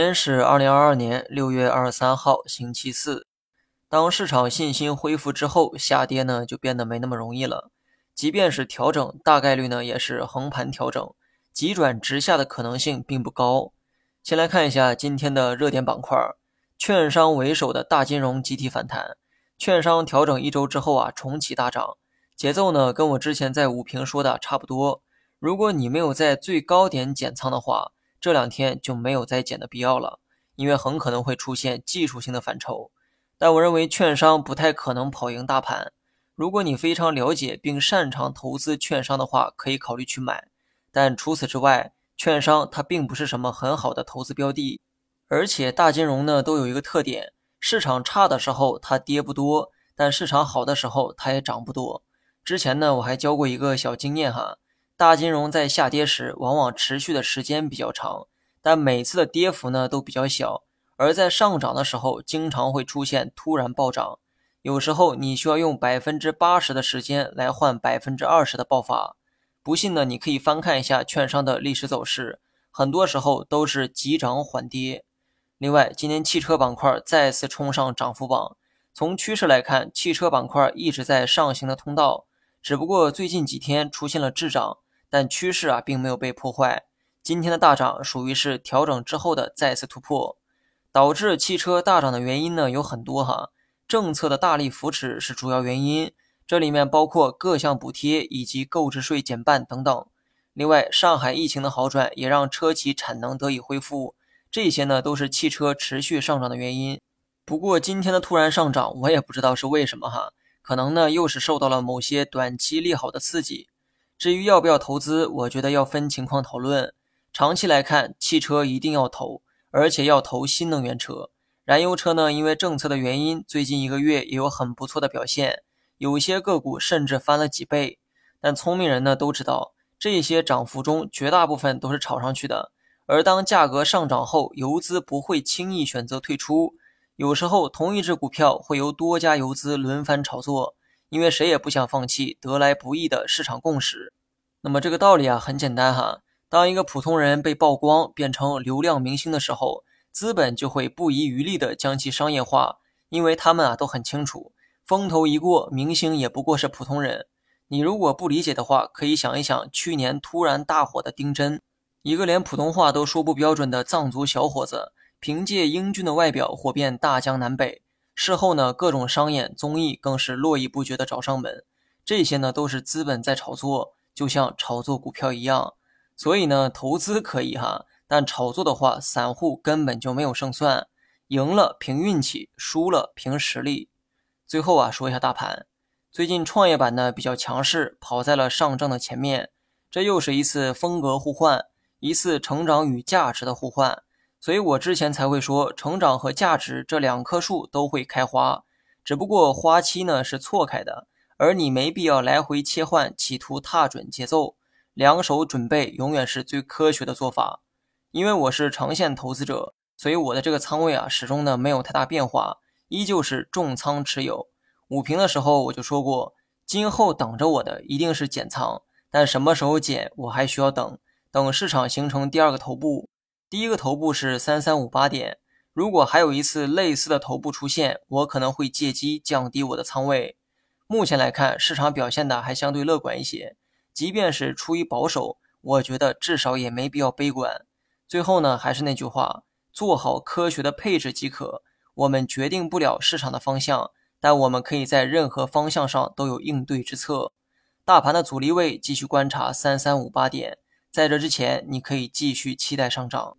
今天是二零二二年六月二十三号，星期四。当市场信心恢复之后，下跌呢就变得没那么容易了。即便是调整，大概率呢也是横盘调整，急转直下的可能性并不高。先来看一下今天的热点板块，券商为首的大金融集体反弹，券商调整一周之后啊重启大涨，节奏呢跟我之前在午评说的差不多。如果你没有在最高点减仓的话，这两天就没有再减的必要了，因为很可能会出现技术性的反抽。但我认为券商不太可能跑赢大盘。如果你非常了解并擅长投资券商的话，可以考虑去买。但除此之外，券商它并不是什么很好的投资标的。而且大金融呢都有一个特点：市场差的时候它跌不多，但市场好的时候它也涨不多。之前呢我还教过一个小经验哈。大金融在下跌时，往往持续的时间比较长，但每次的跌幅呢都比较小；而在上涨的时候，经常会出现突然暴涨。有时候你需要用百分之八十的时间来换百分之二十的爆发。不信呢，你可以翻看一下券商的历史走势，很多时候都是急涨缓跌。另外，今天汽车板块再次冲上涨幅榜。从趋势来看，汽车板块一直在上行的通道，只不过最近几天出现了滞涨。但趋势啊并没有被破坏，今天的大涨属于是调整之后的再次突破。导致汽车大涨的原因呢有很多哈，政策的大力扶持是主要原因，这里面包括各项补贴以及购置税减半等等。另外，上海疫情的好转也让车企产能得以恢复，这些呢都是汽车持续上涨的原因。不过今天的突然上涨，我也不知道是为什么哈，可能呢又是受到了某些短期利好的刺激。至于要不要投资，我觉得要分情况讨论。长期来看，汽车一定要投，而且要投新能源车。燃油车呢，因为政策的原因，最近一个月也有很不错的表现，有些个股甚至翻了几倍。但聪明人呢都知道，这些涨幅中绝大部分都是炒上去的。而当价格上涨后，游资不会轻易选择退出，有时候同一只股票会由多家游资轮番炒作。因为谁也不想放弃得来不易的市场共识，那么这个道理啊很简单哈。当一个普通人被曝光变成流量明星的时候，资本就会不遗余力的将其商业化，因为他们啊都很清楚，风头一过，明星也不过是普通人。你如果不理解的话，可以想一想去年突然大火的丁真，一个连普通话都说不标准的藏族小伙子，凭借英俊的外表火遍大江南北。事后呢，各种商演、综艺更是络绎不绝的找上门，这些呢都是资本在炒作，就像炒作股票一样。所以呢，投资可以哈，但炒作的话，散户根本就没有胜算，赢了凭运气，输了凭实力。最后啊，说一下大盘，最近创业板呢比较强势，跑在了上证的前面，这又是一次风格互换，一次成长与价值的互换。所以我之前才会说，成长和价值这两棵树都会开花，只不过花期呢是错开的，而你没必要来回切换，企图踏准节奏，两手准备永远是最科学的做法。因为我是长线投资者，所以我的这个仓位啊始终呢没有太大变化，依旧是重仓持有。午评的时候我就说过，今后等着我的一定是减仓，但什么时候减我还需要等，等市场形成第二个头部。第一个头部是三三五八点，如果还有一次类似的头部出现，我可能会借机降低我的仓位。目前来看，市场表现的还相对乐观一些，即便是出于保守，我觉得至少也没必要悲观。最后呢，还是那句话，做好科学的配置即可。我们决定不了市场的方向，但我们可以在任何方向上都有应对之策。大盘的阻力位继续观察三三五八点，在这之前，你可以继续期待上涨。